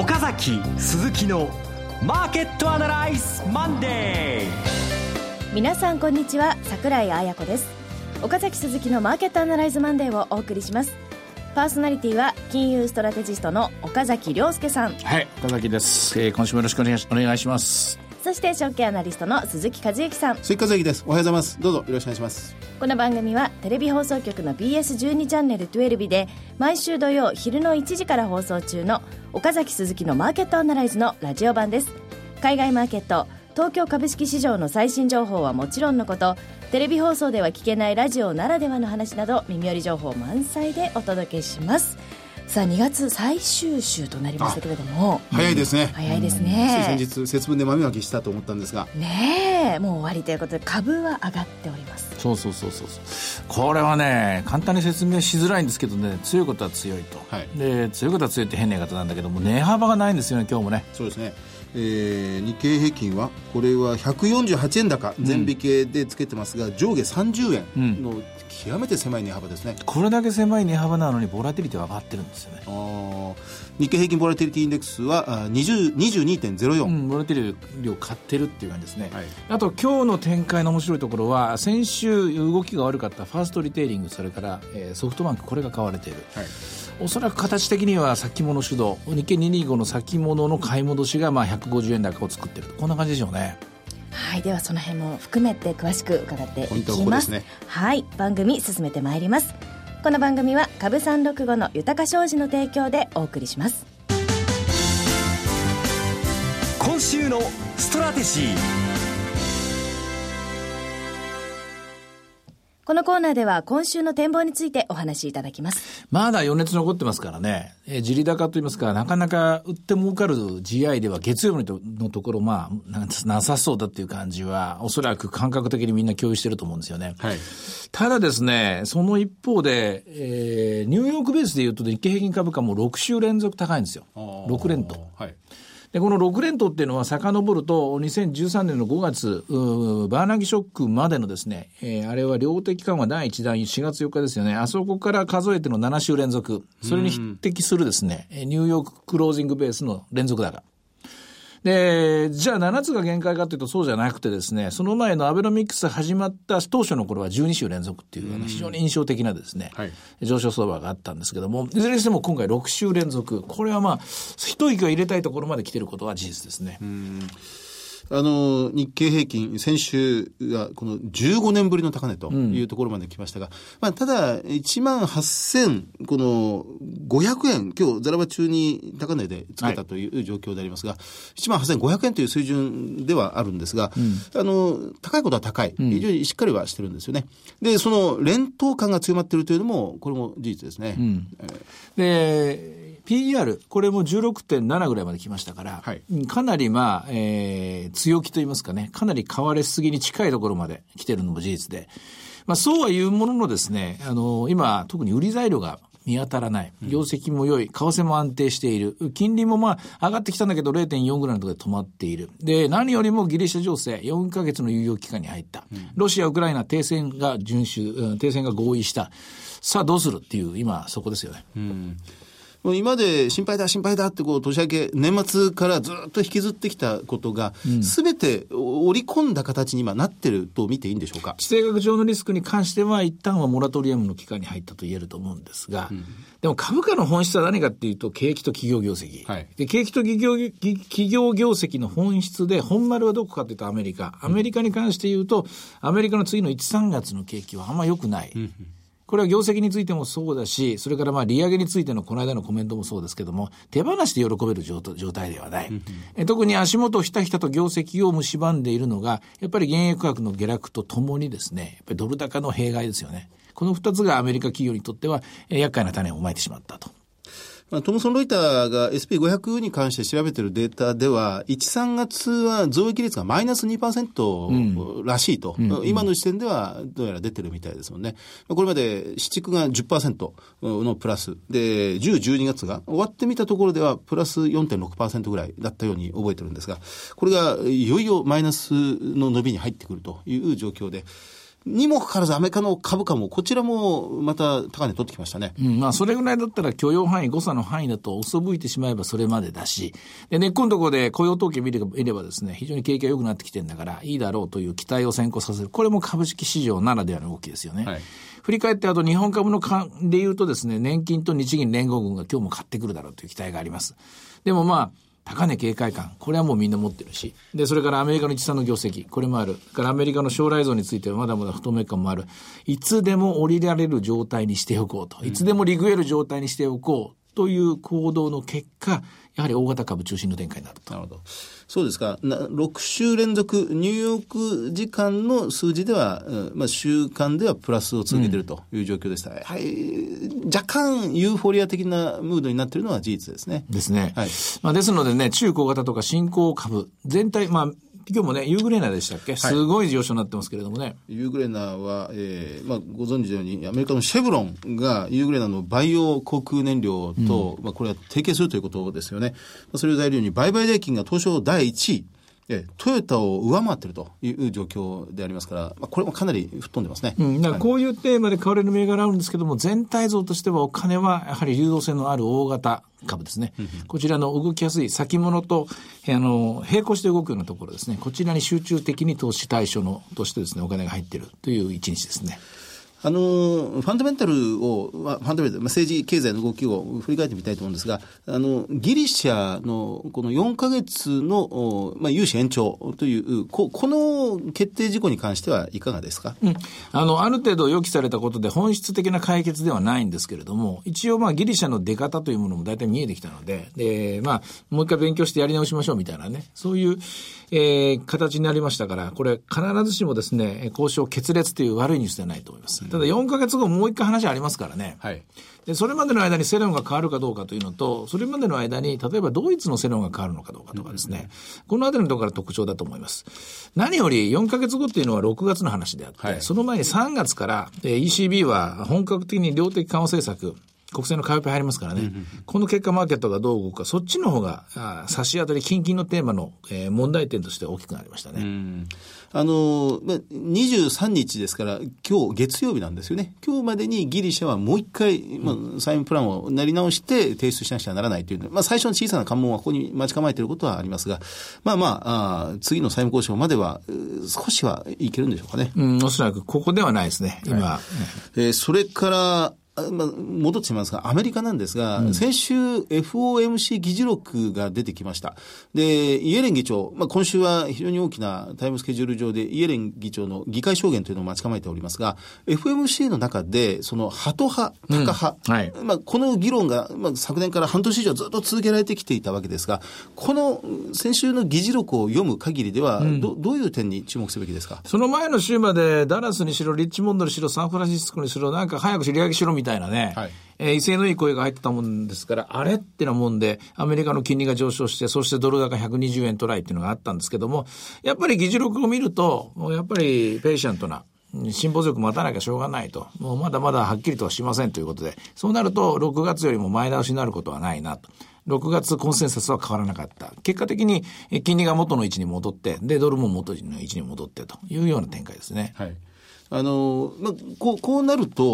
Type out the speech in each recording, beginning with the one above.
岡崎鈴木のマーケットアナライズマンデー。皆さんこんにちは桜井彩子です。岡崎鈴木のマーケットアナライズマンデーをお送りします。パーソナリティは金融ストラテジストの岡崎良介さん。はい岡崎です、えー、今週もよろしくお願いしお願いします。そして証券アナリストの鈴木一之さん。鈴木一之です。おはようございます。どうぞよろしくお願いしますこの番組はテレビ放送局の BS12 チャンネル12で毎週土曜昼の1時から放送中の岡崎鈴木のマーケットアナライズのラジオ版です。海外マーケット東京株式市場の最新情報はもちろんのことテレビ放送では聞けないラジオならではの話など耳寄り情報満載でお届けします。さあ2月最終週となりましたけれども。早いですね、早いですね。先日節分で豆まきしたと思ったんですが。ねえもう終わりということで株は上がっております。そうそうそうそう。これはね簡単に説明しづらいんですけどね強いことは強いと、はい、で強いことは強いって変な言い方なんだけども値幅がないんですよね今日もね。そうですねえー、日経平均はこれは148円高全引けでつけてますが、うん、上下30円の極めて狭い値幅ですね。これだけ狭い値幅なのにボラティリティは上がってるんですよね日経平均ボラティリティインデックスは22.04、うん、ボラティリティを買ってるっていう感じですね、はい、あと今日の展開の面白いところは先週動きが悪かったファーストリテイリングそれから、えー、ソフトバンクこれが買われている、はい。おそらく形的には先物主導。日経225の先物の買い戻しがまあ150円高を作ってるこんな感じでしょうね。はい。ではその辺も含めて詳しく伺っていきます、ね、はい。番組進めてまいりますこの番組は株三六五の豊商事の提供でお送りします。今週のストラテジー。このコーナーでは今週の展望についてお話しいただきます。まだ余熱残ってますからね。えー、地利高といいますか、なかなか売って儲かる GI では月曜日のところ、まあ、なさそうだっていう感じは、おそらく感覚的にみんな共有してると思うんですよね。はい。ただですね、その一方で、えー、ニューヨークベースで言うと日経平均株価も6週連続高いんですよ。6連と。はい。で、この6連投っていうのは遡ると、2013年の5月、バーナギショックまでのですね、えー、あれは量的緩和第1弾4月4日ですよね、あそこから数えての7週連続、それに匹敵するですね、ニューヨーククロージングベースの連続高。で、じゃあ7つが限界かというとそうじゃなくてですね、その前のアベノミクス始まった当初の頃は12週連続っていう、非常に印象的なですね、はい、上昇相場があったんですけども、いずれにしても今回6週連続、これはまあ、一息は入れたいところまで来てることは事実ですね。あの、日経平均、先週はこの15年ぶりの高値というところまで来ましたが、うん、まあ、ただ、1万8000、この500円、今日、ザラバ中に高値でつけたという状況でありますが、はい、1万8500円という水準ではあるんですが、うん、あの、高いことは高い。非常にしっかりはしてるんですよね。で、その連投感が強まっているというのも、これも事実ですね。うん、で、PER、これも16.7ぐらいまで来ましたから、はい、かなりまあ、えー、強気と言いますかね、かなり買われすぎに近いところまで来てるのも事実で、まあそうは言うもののですね、あの、今、特に売り材料が見当たらない。業績も良い。為替も安定している。金利もまあ上がってきたんだけど0.4ぐらいのところで止まっている。で、何よりもギリシャ情勢、4ヶ月の猶予期間に入った。ロシア、ウクライナ停戦が遵守、停戦が合意した。さあどうするっていう、今そこですよね。うんもう今まで心配だ、心配だってこう年明け、年末からずっと引きずってきたことが、すべて織り込んだ形に今なってると見ていいんでしょうか？地政学上のリスクに関しては、一旦はモラトリアムの期間に入ったと言えると思うんですが、うん、でも株価の本質は何かっていうと、景気と企業業績。はい、で景気と企業企業業績の本質で、本丸はどこかというとアメリカ。アメリカに関して言うと、アメリカの次の1、3月の景気はあんま良くない。うんこれは業績についてもそうだし、それからまあ利上げについてのこの間のコメントもそうですけども、手放して喜べる状態ではない。え特に足元ひたひたと業績を蝕んでいるのが、やっぱり原油価格の下落とともにですね、やっぱりドル高の弊害ですよね。この二つがアメリカ企業にとっては、厄介な種をまいてしまったと。まあ、トムソン・ロイターが SP500 に関して調べているデータでは、1、3月は増益率がマイナス2%らしいと、うん。うん、今の時点ではどうやら出てるみたいですもんね。これまで市区が10%のプラス、で、10、12月が終わってみたところではプラス4.6%ぐらいだったように覚えてるんですが、これがいよいよマイナスの伸びに入ってくるという状況で、にもかかわらずアメリカの株価もこちらもまた高値取ってきましたね。うん、まあそれぐらいだったら許容範囲、誤差の範囲だと遅吹いてしまえばそれまでだし、で、根っこのところで雇用統計見れば見ればですね、非常に景気が良くなってきてるんだから、いいだろうという期待を先行させる。これも株式市場ならではの動きですよね。はい振り返って、あと日本株の勘で言うとですね、年金と日銀連合軍が今日も買ってくるだろうという期待があります。でもまあ、高値警戒感、これはもうみんな持ってるし。で、それからアメリカの一産の業績、これもある。からアメリカの将来像についてはまだまだ不透明感もある。いつでも降りられる状態にしておこうと。いつでもリグエル状態にしておこうという行動の結果、やはり大型株中心の展開になると。なるほど。そうですか。な6週連続、ニューヨーク時間の数字では、うんまあ、週間ではプラスを続けているという状況でした。はい。若干ユーフォリア的なムードになっているのは事実ですね。ですね。はいまあ、ですのでね、中小型とか新興株、全体、まあ、今日もね、ユーグレーナーでしたっけ、すごい上昇になってますけれどもね。ユーグレナーは、えーまあ、ご存知のように、アメリカのシェブロンがユーグレナーのバイオ航空燃料と、まあ、これは提携するということですよね。まあそれを材料に、売買代金が東証第1位、えートヨタを上回っているという状況でありますから、まあ、これもかなり吹っ飛んでますね。うん、だからこういうテーマで買われる銘柄あるんですけども、全体像としてはお金はやはり流動性のある大型株ですね。こちらの動きやすい先物と、あの、並行して動くようなところですね。こちらに集中的に投資対象の、としてですね、お金が入っているという一日ですね。あのファンダメンタルを、まあ、ファンダメンタル、まあ、政治、経済の動きを振り返ってみたいと思うんですが、あのギリシャのこの4か月の、まあ、融資延長というこ、この決定事項に関してはいかがですか、うん。あの、ある程度予期されたことで本質的な解決ではないんですけれども、一応まあギリシャの出方というものも大体見えてきたので、で、まあ、もう一回勉強してやり直しましょうみたいなね、そういう、えー、形になりましたから、これ必ずしもですね、交渉決裂という悪いニュースではないと思います。ただ4ヶ月後もう一回話ありますからね。はい。で、それまでの間に世論が変わるかどうかというのと、それまでの間に、例えばドイツの世論が変わるのかどうかとかですね、このあたりのところが特徴だと思います。何より4ヶ月後っていうのは6月の話であって、はいその前に3月から、えー ECB は本格的に量的緩和政策、国債の買い入りますからね、この結果マーケットがどう動くか、そっちの方が、あー差し当たり、近々のテーマの、えー問題点として大きくなりましたね。あの、まあ、23日ですから、今日月曜日なんですよね。今日までにギリシャはもう一回、まあ、債務プランを練り直して提出しなくちゃならないというのまあ、最初の小さな関門はここに待ち構えていることはありますが、まあまあ、あー次の債務交渉までは、少しはいけるんでしょうかね。うん、おそらくここではないですね、今。えーそれから、あまあ、戻ってしまいますが、アメリカなんですが、先週 FOMC 議事録が出てきました。で、イエレン議長、まあ、今週は非常に大きなタイムスケジュール上でイエレン議長の議会証言というのを待ち構えておりますが、FOMC の中で、そのハト派、タカ派、うん。はい。まあ、この議論が、まあ、昨年から半年以上ずっと続けられてきていたわけですが、この先週の議事録を読む限りでは、どどういう点に注目すべきですか？その前の週までダラスにしろ、リッチモンドにしろ、サンフランシスコにしろ、なんか早く知り上げしろみたいなね、はいえー威勢のいい声が入ってたもんですから、あれってなもんで、アメリカの金利が上昇して、そしてドル高120円トライっていうのがあったんですけども、やっぱり議事録を見ると、もうやっぱりペイシャントな、辛抱強く待たなきゃしょうがないと。もうまだまだはっきりとはしませんということで、そうなると6月よりも前倒しになることはないなと。6月コンセンサスは変わらなかった。結果的にえ金利が元の位置に戻って、で、ドルも元の位置に戻ってというような展開ですね。はい。あの、まあ、こう、こうなると、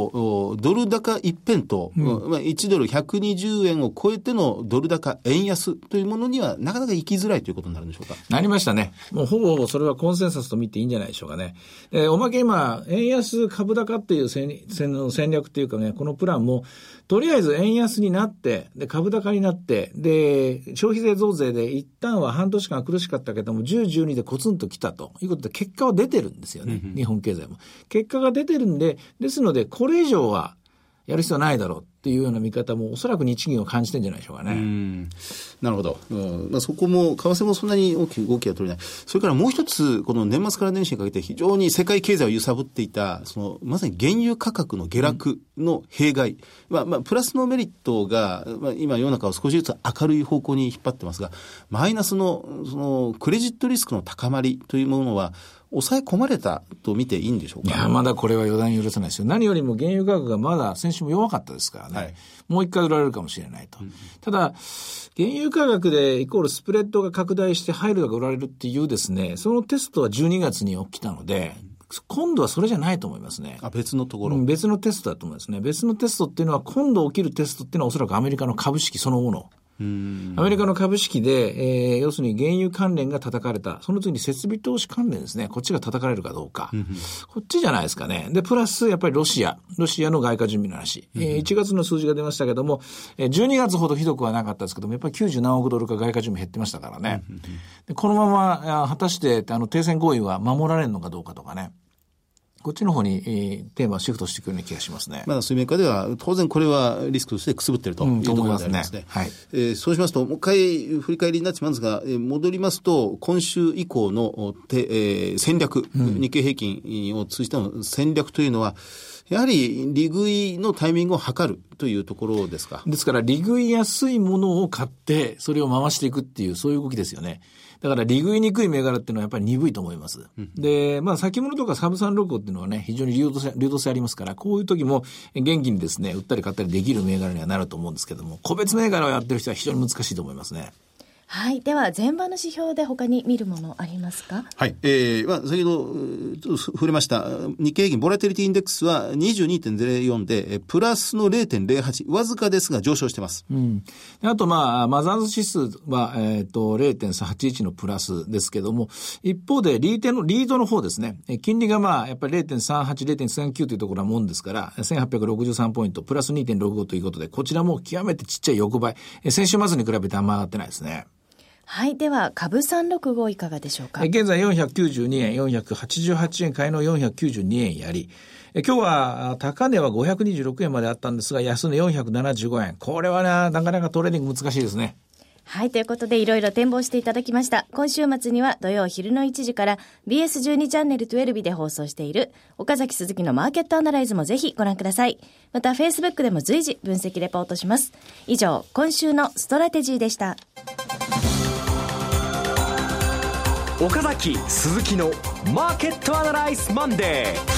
おドル高一辺と、まあ、1ドル120円を超えてのドル高円安というものにはなかなか行きづらいということになるんでしょうか？なりましたね。もうほぼほぼそれはコンセンサスと見ていいんじゃないでしょうかね。えーおまけ今、円安株高っていう戦戦戦略っていうかね、このプランも、とりあえず円安になって、で、株高になって、で、消費税増税で一旦は半年間苦しかったけども、10、12でコツンと来たということで、結果は出てるんですよね。日本経済も。結果が出てるんで、ですので、これ以上はやる必要ないだろうっていうような見方も、おそらく日銀は感じてんじゃないでしょうかね。なるほど。うんまあ、そこも、為替もそんなに大きく動きは取れない。それからもう一つ、この年末から年始にかけて非常に世界経済を揺さぶっていた、その、まさに原油価格の下落の弊害。まあ、まあ、プラスのメリットが、まあ、今世の中を少しずつ明るい方向に引っ張ってますが、マイナスの、その、クレジットリスクの高まりというものは、抑え込まれたと見ていいんでしょうか？いや、まだこれは予断許さないですよ。何よりも原油価格がまだ先週も弱かったですからね。はいもう一回売られるかもしれないと。ただ、原油価格でイコールスプレッドが拡大して入るが売られるっていうですね、そのテストは12月に起きたので、今度はそれじゃないと思いますね。あ、別のところ。うん別のテストだと思いますね。別のテストっていうのは、今度起きるテストっていうのはおそらくアメリカの株式そのもの。アメリカの株式で、えー要するに原油関連が叩かれた。その次に設備投資関連ですね。こっちが叩かれるかどうか。こっちじゃないですかね。で、プラス、やっぱりロシア。ロシアの外貨準備の話。えー1月の数字が出ましたけども、えー12月ほどひどくはなかったですけども、やっぱり90何億ドルか外貨準備減ってましたからね。でこのまま、あ果たして、あの、停戦合意は守られるのかどうかとかね。こっちの方に、えーテーマをシフトしてくるような気がしますね。まだ水面下では、当然これはリスクとしてくすぶっているとうんいうところでありますね。すねはいえーそうしますと、もう一回振り返りになってしまうんですが、えー戻りますと、今週以降のおて、えー戦略、日経平均を通じての戦略というのは、やはり利食いのタイミングを測るというところですか？ですから、利食いやすいものを買って、それを回していくっていう、そういう動きですよね。だから、利食いにくい銘柄っていうのはやっぱり鈍いと思います。で、まあ、先物とかサブサンロコっていうのはね、非常に流動性、流動性ありますから、こういう時も元気にですね、売ったり買ったりできる銘柄にはなると思うんですけども、個別銘柄をやってる人は非常に難しいと思いますね。はい。では、前場の指標で他に見るものありますか？はい。えー、まあ、先ほど、うーちょっと触れました、日経平均ボラテリティインデックスは22.04で、えープラスの0.08、わずかですが上昇してます。うん。であと、まあ、マザーズ指数は、えっ、と、0.381のプラスですけども、一方で、リーテの、リードの方ですね。え金利がまあ、やっぱり0.38、0.39というところはもんですから、1863ポイント、プラス2.65ということで、こちらも極めてちっちゃい横ばい。え先週末に比べてあんま上がってないですね。はい。では、株365いかがでしょうか？え現在492円、488円買いの492円やり、え今日はあ高値は526円まであったんですが、安値475円。これはな、なかなかトレーニング難しいですね。はい。ということで、いろいろ展望していただきました。今週末には土曜昼の1時から BS12 チャンネル12で放送している岡崎鈴木のマーケットアナライズもぜひご覧ください。また、Facebook でも随時分析レポートします。以上、今週のストラテジーでした。岡崎鈴木のマーケットアナライズマンデー。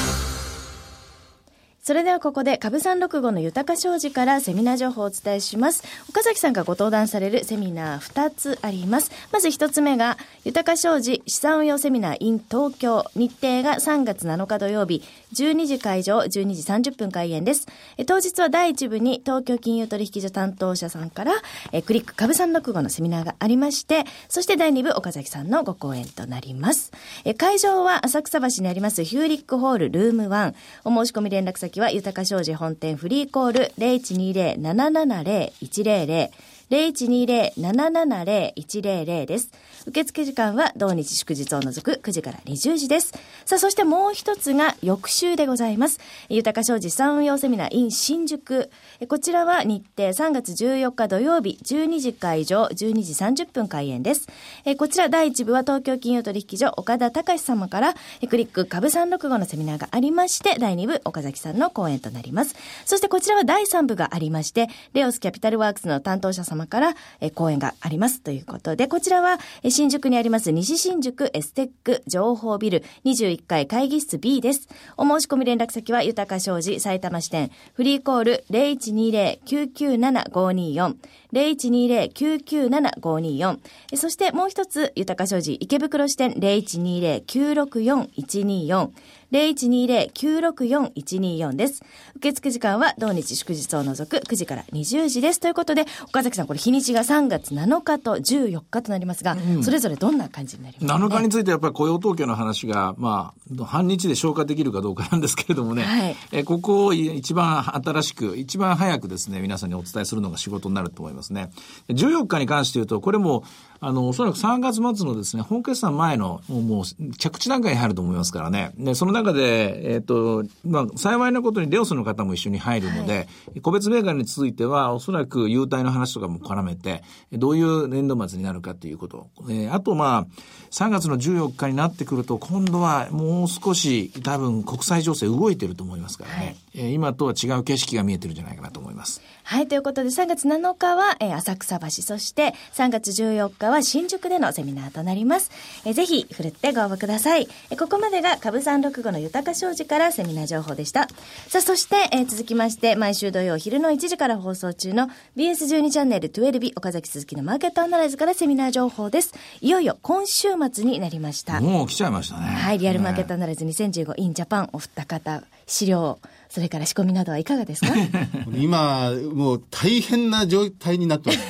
それではここで株365の豊商事からセミナー情報をお伝えします。岡崎さんがご登壇されるセミナー2つあります。まず1つ目が、豊か商事資産運用セミナー in 東京。日程が3月7日土曜日、12時会場、12時30分開演です。え当日は第1部に東京金融取引所担当者さんから、えクリック株365のセミナーがありまして、そして第2部岡崎さんのご講演となります。え会場は浅草橋にありますヒューリックホールルーム1。お申し込み連絡先は豊か商事本店フリーコール0120-770-100 0120-770-100です。受付時間は同日祝日を除く9時から20時です。さあ、そしてもう一つが翌週でございます。豊か商事産運用セミナー in 新宿。こちらは日程3月14日土曜日12時会場12時30分開演です。こちら第1部は東京金融取引所岡田隆様からクリック株365のセミナーがありまして第2部岡崎さんの講演となります。そしてこちらは第3部がありましてレオスキャピタルワークスの担当者様からえ講演がありますということでこちらはえ新宿にあります西新宿エステック情報ビル21階会議室 B です。お申し込み連絡先は豊か商事埼玉支店フリーコール0120-997-524 0120-997-524えそしてもう一つ豊か商事池袋支店0120-964-124 0120-964-124です。受付時間は同日祝日を除く9時から20時です。ということで、岡崎さん、これ日にちが3月7日と14日となりますが、それぞれどんな感じになりますか、ね、7日についてはやっぱり雇用統計の話が、まあ、半日で消化できるかどうかなんですけれどもね、はいえここを一番新しく、一番早くですね、皆さんにお伝えするのが仕事になると思いますね。で14日に関して言うと、これも、あの、おそらく3月末のですね、本決算前の、もう着地段階に入ると思いますからね。で、その中で、えっ、と、まあ、幸いなことにレオスの方も一緒に入るので、個別銘柄については、おそらく優待の話とかも絡めて、どういう年度末になるかということ。えーあと、まあ、3月の14日になってくると、今度はもう少し、多分国際情勢動いてると思いますからね。えー今とは違う景色が見えてるんじゃないかなと思います。はい、ということで3月7日は、えー、浅草橋、そして3月14日は新宿でのセミナーとなります。えー、ぜひ、ふるってご応募ください。えー、ここまでが株365の豊か商事からセミナー情報でした。さあ、そして、えー、続きまして、毎週土曜昼の1時から放送中の BS12 チャンネル12日岡崎鈴木のマーケットアナライズからセミナー情報です。いよいよ今週末になりました。もう来ちゃいましたね。はい、リアルマーケットアナライズ2015 in Japan お二方、資料、それから仕込みなどはいかがですか？今、もう大変な状態になってます。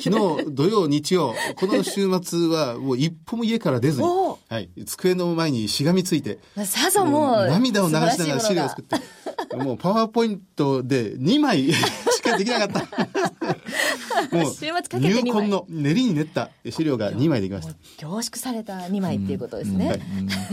昨日、土曜、日曜、この週末はもう一歩も家から出ずに、はい、机の前にしがみついて、さぞもう、涙を流しながら資料を作って、もうパワーポイントで2枚しかできなかった。もう、入魂の練りに練った資料が2枚できました。凝縮された2枚っていうことですね。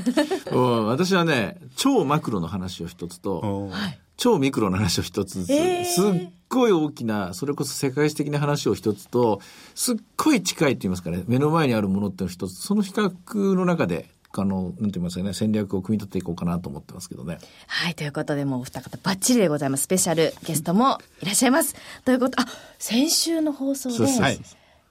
私はね、超マクロの話を一つと、超ミクロの話を一つずつ、えー、すっごい大きな、それこそ世界史的な話を一つと、すっごい近いって言いますかね、目の前にあるものっていうの一つ、その比較の中で、あの、なんて言いますかね、戦略を組み立てていこうかなと思ってますけどね。はい、ということで、もうお二方ばっちりでございます。スペシャルゲストもいらっしゃいます。ということ、あ、先週の放送で、はい、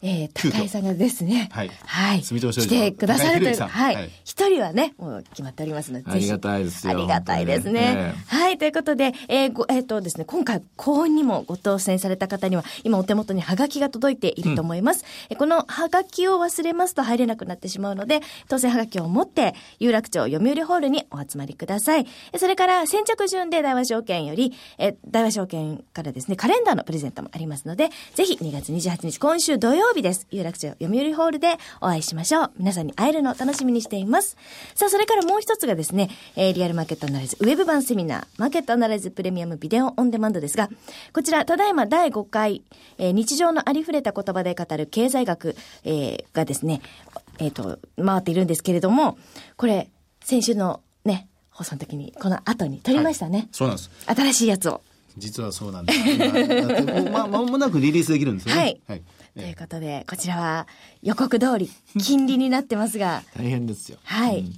えー、高井さんがですね、はい。はい。住来てくださるという、はい。一、はい、人はね、もう決まっておりますので、ありがたいですよ。ありがたいですね。はい。ということで、えー、ご、えっ、ー、とですね、今回、幸運にもご当選された方には、今お手元にハガキが届いていると思います。うん、このハガキを忘れますと入れなくなってしまうので、当選ハガキを持って、有楽町読売ホールにお集まりください。それから、先着順で大和証券より、えー、大和証券からですね、カレンダーのプレゼントもありますので、ぜひ2月28日、今週土曜日です。有楽町読売ホールでお会いしましょう。皆さんに会えるのを楽しみにしています。さあ、それからもう一つがですね、えー、リアルマーケットアナライズウェブ版セミナー、マーケットアナライズプレミアムビデオオンデマンドですが、こちら、ただいま第5回、えー、日常のありふれた言葉で語る経済学、えー、がですね、えっ、ー、と、回っているんですけれども、これ、先週のね、放送の時に、この後に撮りましたね。はい、そうなんです。新しいやつを。実はそうなんです。今、ま、もなくリリースできるんですよね。はい。はいということで、こちらは予告通り、金利になってますが。大変ですよ。はい、うん、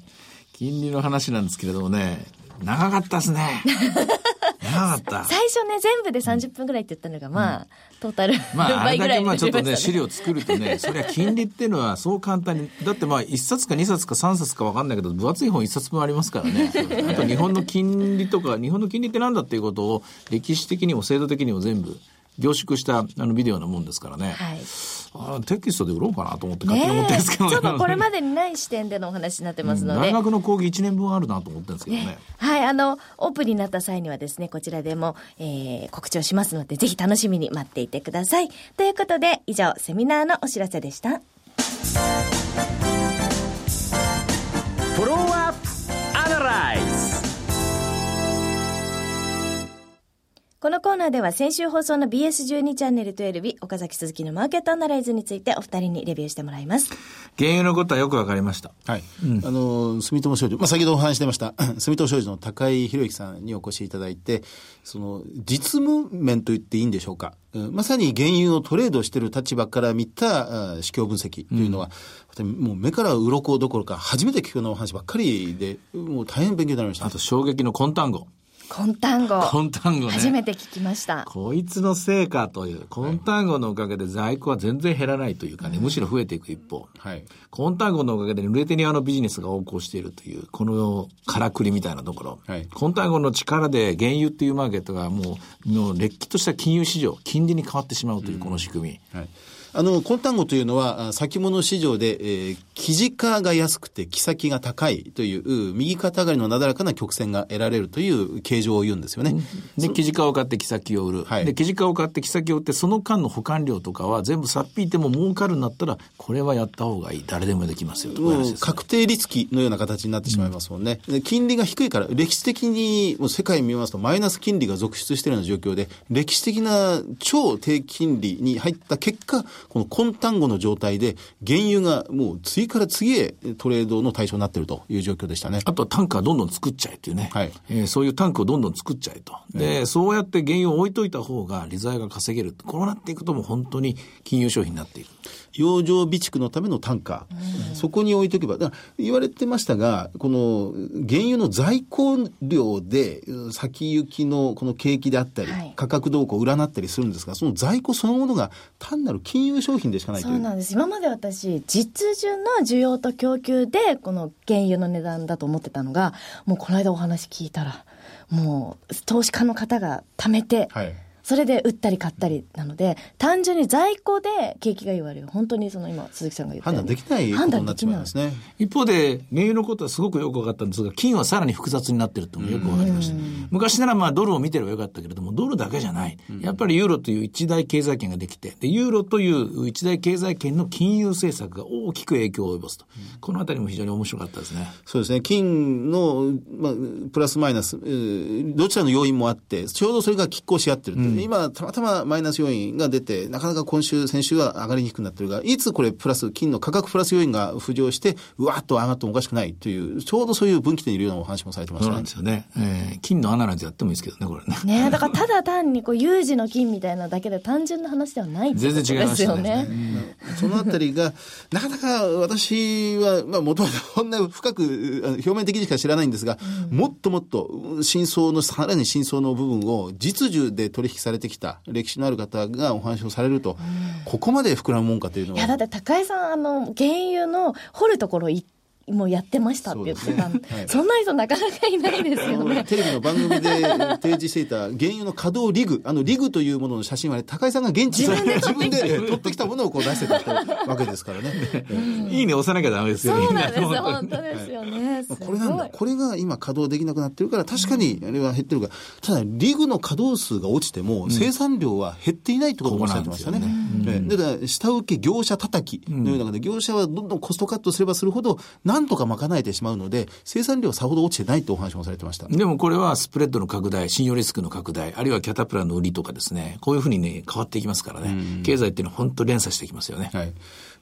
金利の話なんですけれどもね、長かったですね。長かった。最初ね、全部で30分ぐらいって言ったのが、まあ、うん、トータル、まあ、あれだけまあちょっとね、資料作るとね、そりゃ金利っていうのはそう簡単に、だってまあ、1冊か2冊か3冊か分かんないけど、分厚い本1冊分ありますからね。あと日本の金利とか、日本の金利ってなんだっていうことを、歴史的にも制度的にも全部、凝縮したあのビデオなもんですからね。はい。あテキストで売ろうかなと思って勝手に思ってるんですけどね。ちょっとこれまでにない視点でのお話になってますので。大学の講義1年分あるなと思ってるんですけどね。ねはい、あの、オープンになった際にはですね、こちらでも、えー、告知をしますので、ぜひ楽しみに待っていてください。ということで、以上、セミナーのお知らせでした。フォローアップアナライこのコーナーでは先週放送の BS12 チャンネル12日、岡崎鈴木のマーケットアナライズについてお二人にレビューしてもらいます。原油のことはよくわかりました。はい。うん、あの、住友商事、まあ、先ほどお話してました、住友商事の高井博之さんにお越しいただいて、その、実務面と言っていいんでしょうか。まさに原油をトレードしている立場から見た市況分析というのは、うん、もう目から鱗どころか初めて聞くようなお話ばっかりで、もう大変勉強になりました。あと衝撃の根単語。根単語。根単語ね。初めて聞きました。こいつのせいかという、根単語のおかげで在庫は全然減らないというかね、むしろ増えていく一方。はい。根単語のおかげで濡れ手にあのビジネスが横行しているという、このからくりみたいなところ。はい。根単語の力で原油っていうマーケットがもう、もうれっきとした金融市場、金利に変わってしまうというこの仕組み。うん、はい。あの、根単語というのは、先物市場で、えー、記事価が安くて、木先が高いという、右肩上がりのなだらかな曲線が得られるという形状を言うんですよね。で、記事価を買って木先を売る。はい、で、記事価を買って木先を売って、その間の保管料とかは全部さっぴいても儲かるんだったら、これはやった方がいい。誰でもできますよと、ね、確定率期のような形になってしまいますもんね。うん、金利が低いから、歴史的に、もう世界見ますと、マイナス金利が続出しているような状況で、歴史的な超低金利に入った結果、この混単語の状態で、原油がもう次から次へトレードの対象になっているという状況でしたね。あとはタンクはどんどん作っちゃえっていうね。はいえーそういうタンクをどんどん作っちゃえと。で、そうやって原油を置いといた方が利材が稼げる。こうなっていくともう本当に金融商品になっている。洋上備蓄のためのタンカー、そこに置いとけば、だ言われてましたが、この原油の在庫量で先行きのこの景気であったり、はい。価格動向を占ったりするんですが、その在庫そのものが単なる金融商品でしかないという。そうなんです。今まで私実需の需要と供給でこの原油の値段だと思ってたのがもうこの間お話聞いたらもう投資家の方が貯めて、はいそれで売ったり買ったりなので単純に在庫で景気が言われる本当にその今鈴木さんが言ったように判断できないことになってしまいますね。一方で、原油のことはすごくよく分かったんですが、金はさらに複雑になってるっていうのもよく分かりました。昔ならまあドルを見てればよかったけれども、ドルだけじゃない。やっぱりユーロという一大経済圏ができて、で、ユーロという一大経済圏の金融政策が大きく影響を及ぼすと。このあたりも非常に面白かったですね。そうですね。金の、まあ、プラスマイナス、えーどちらの要因もあって、ちょうどそれが拮抗し合ってる、今、たまたまマイナス要因が出て、なかなか今週、先週は上がりにくくなってるが、いつこれプラス、金の価格プラス要因が浮上して、うわっと上がってもおかしくないという、ちょうどそういう分岐点にいるようなお話もされてましたねそうなんで。すよね。えー金のアナライズやってもいいですけどね、これね。ねえだからただ単にこう有事の金みたいなだけで単純な話ではない全然違いまですよね。そのあたりが、なかなか私は、まあ、もともとこんな深く、表面的にしか知らないんですが、もっともっと、うん真相の、さらに真相の部分を、実需で取引されてきた歴史のある方がお話をされると、ここまで膨らむもんかというのいやだは。って高井さんあの原油の掘るところいもうやってましたって言ってたんでそねはいそんな人なかなかいないですよね。テレビの番組で提示していた原油の稼働リグ、あのリグというものの写真はね、高井さんが現地で自分で取ってきたものをこう出してたわけですからね。いいね押さなきゃダメですよね。そうなんです 本当ですよね。すまあこれなんだ。これが今稼働できなくなってるから、確かにあれは減ってるが、ただ、リグの稼働数が落ちても、生産量は減っていないってこともおっしゃってましたね。ええだから、下請け業者叩きのようなので、業者はどんどんコストカットすればするほど、なんとか賄えてしまうので、生産量はさほど落ちてないとお話もされてました。でもこれはスプレッドの拡大、信用リスクの拡大、あるいはキャタプラの売りとかですね、こういうふうにね、変わっていきますからね。経済っていうのは本当連鎖していきますよね。はい。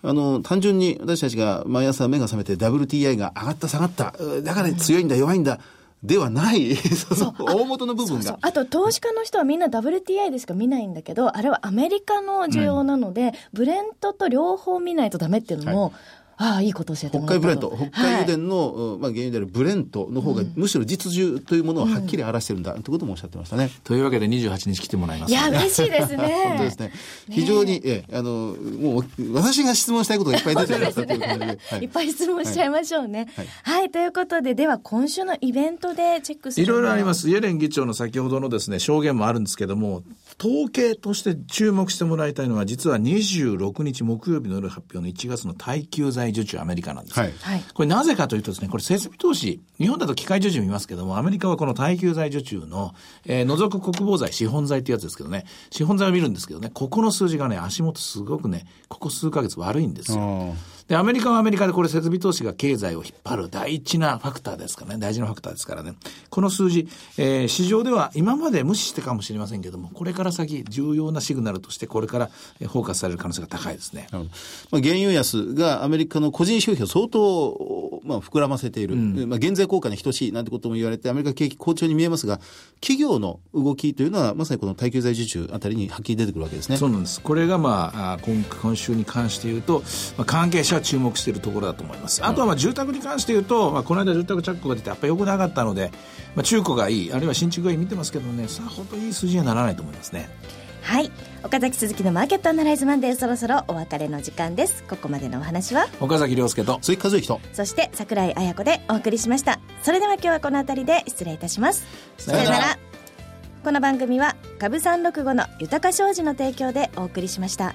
あの、単純に私たちが毎朝目が覚めて WTI が上がった下がった、うだから強いんだ弱いんだ、ではない、大元の部分が。あと投資家の人はみんな WTI でしか見ないんだけどあれはアメリカの需要なので、ブレントと両方見ないとダメっていうのも、ああいいこと教えて北もらったと海ブレント、北海油田の、うんまあ、原油であるブレントの方が、むしろ実需というものをはっきり表してるんだ、ということもおっしゃってましたね。というわけで28日来てもらいますいや嬉しいですね本当ですね。非常に、ええ、あの、もう、私が質問したいことがいっぱい出てきましたという感じで。はいいっぱい質問しちゃいましょうね。はい、ということで、では今週のイベントでチェックする。いろいろありますす。イエレン議長の先ほどのですね、証言もあるんですけども、統計として注目してもらいたいのは、実は26日木曜日の夜発表の1月の耐久財受注アメリカなんです。はいはい。これなぜかというとですね、これ設備投資、日本だと機械受注見ますけども、アメリカはこの耐久財受注の、えー除く国防財、資本財ってやつですけどね、資本財を見るんですけどね、ここの数字がね、足元すごくね、ここ数ヶ月悪いんですよ。で、アメリカはアメリカでこれ設備投資が経済を引っ張る大事なファクターですからね、大事なファクターですからね。この数字、えー市場では今まで無視してかもしれませんけども、これから先重要なシグナルとしてこれからえーフォーカスされる可能性が高いですね。まあ、原油安がアメリカの個人消費を相当、まあ、膨らませている、まあ、減税効果に等しいなんてことも言われて、アメリカ景気好調に見えますが、企業の動きというのは、まさにこの耐久財受注あたりにはっきり出てくるわけですね。そうなんです。これがまあ、あ今今週に関して言うと、まあ、関係者は注目しているところだと思います。あとはまあ住宅に関して言うと、まあ、この間住宅着工が出て、やっぱり良くなかったので、まあ、中古がいい、あるいは新築がいい見てますけどね、さあ、本当にいい数字にはならないと思いますね。はい。岡崎鈴木のマーケットアナライズマンデーそろそろお別れの時間です。ここまでのお話は、岡崎亮介と、鈴木和之とそして桜井彩子でお送りしました。それでは今日はこの辺りで失礼いたします。さよならこの番組は株三六五の豊か商事の提供でお送りしました。